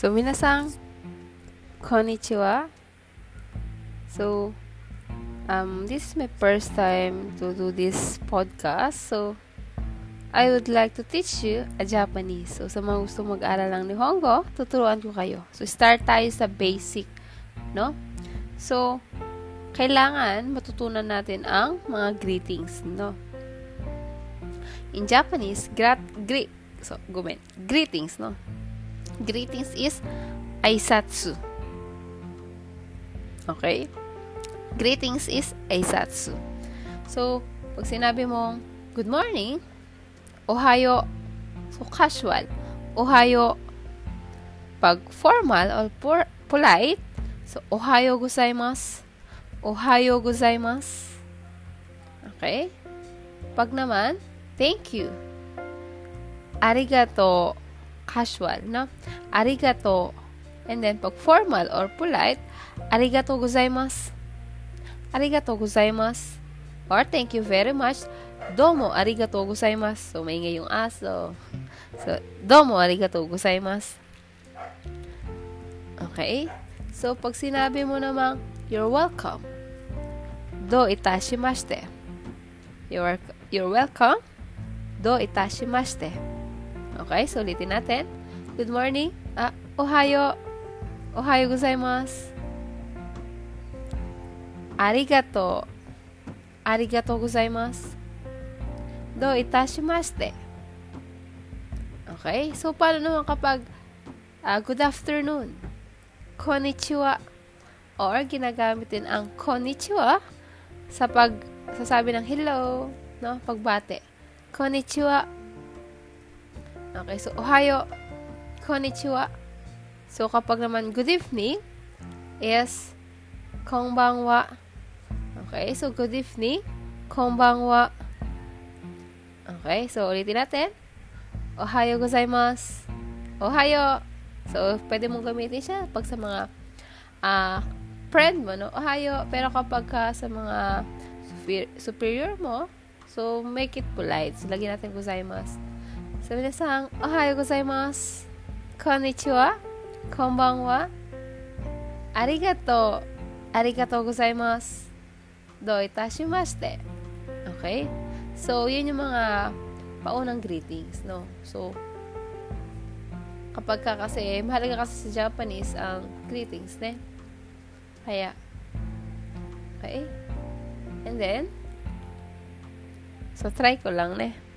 So, minasang, konnichiwa. So, um, this is my first time to do this podcast. So, I would like to teach you a Japanese. So, sa mga gusto mag-aral ng Nihongo, tuturuan ko kayo. So, start tayo sa basic, no? So, kailangan matutunan natin ang mga greetings, no? In Japanese, grat, greet, so, gumen, greetings, no? Greetings is aisatsu. Okay? Greetings is aisatsu. So, pag sinabi mong good morning, Ohayo. So, casual. Ohayo. Pag formal or por- polite, so, Ohayo gozaimasu. Ohayo gozaimasu. Okay? Pag naman, thank you. Arigato. Casual, no? Arigato. And then, pag formal or polite, arigato gozaimasu. Arigato gozaimasu. Or thank you very much. Domo arigatou gozaimasu. So, maingay yung aso. So, domo arigatou gozaimasu. Okay? So, pag sinabi mo namang, you're welcome. Do itashimashite. You're, you're welcome. Do itashimashite. Okay? So, ulitin natin. Good morning. Ah, ohayo. Ohayo gozaimasu. Arigato. Arigatou gozaimasu. Do itashimashite. Okay? So, paano naman kapag uh, good afternoon? Konnichiwa. Or ginagamit din ang konnichiwa sa pag sasabi ng hello, no? Pagbate. Konnichiwa. Okay, so ohayo. Konnichiwa. So, kapag naman good evening is konbanwa. Okay, so good evening. Konbanwa. Okay, so ulitin natin. Ohayo gozaimasu. Ohayo. So, pwede mong gamitin siya pag sa mga uh, friend mo, no? Ohayo. Pero kapag ka sa mga superior mo, so make it polite. So, lagyan natin gozaimasu. So, minasang, ohayo gozaimasu. Konnichiwa. Konbanwa. Arigato. Arigato gozaimasu. Do itashimashite. Okay? So, yun yung mga paunang greetings, no? So, kapag ka kasi, mahalaga kasi sa Japanese ang greetings, ne? Kaya, okay? And then, so try ko lang, ne?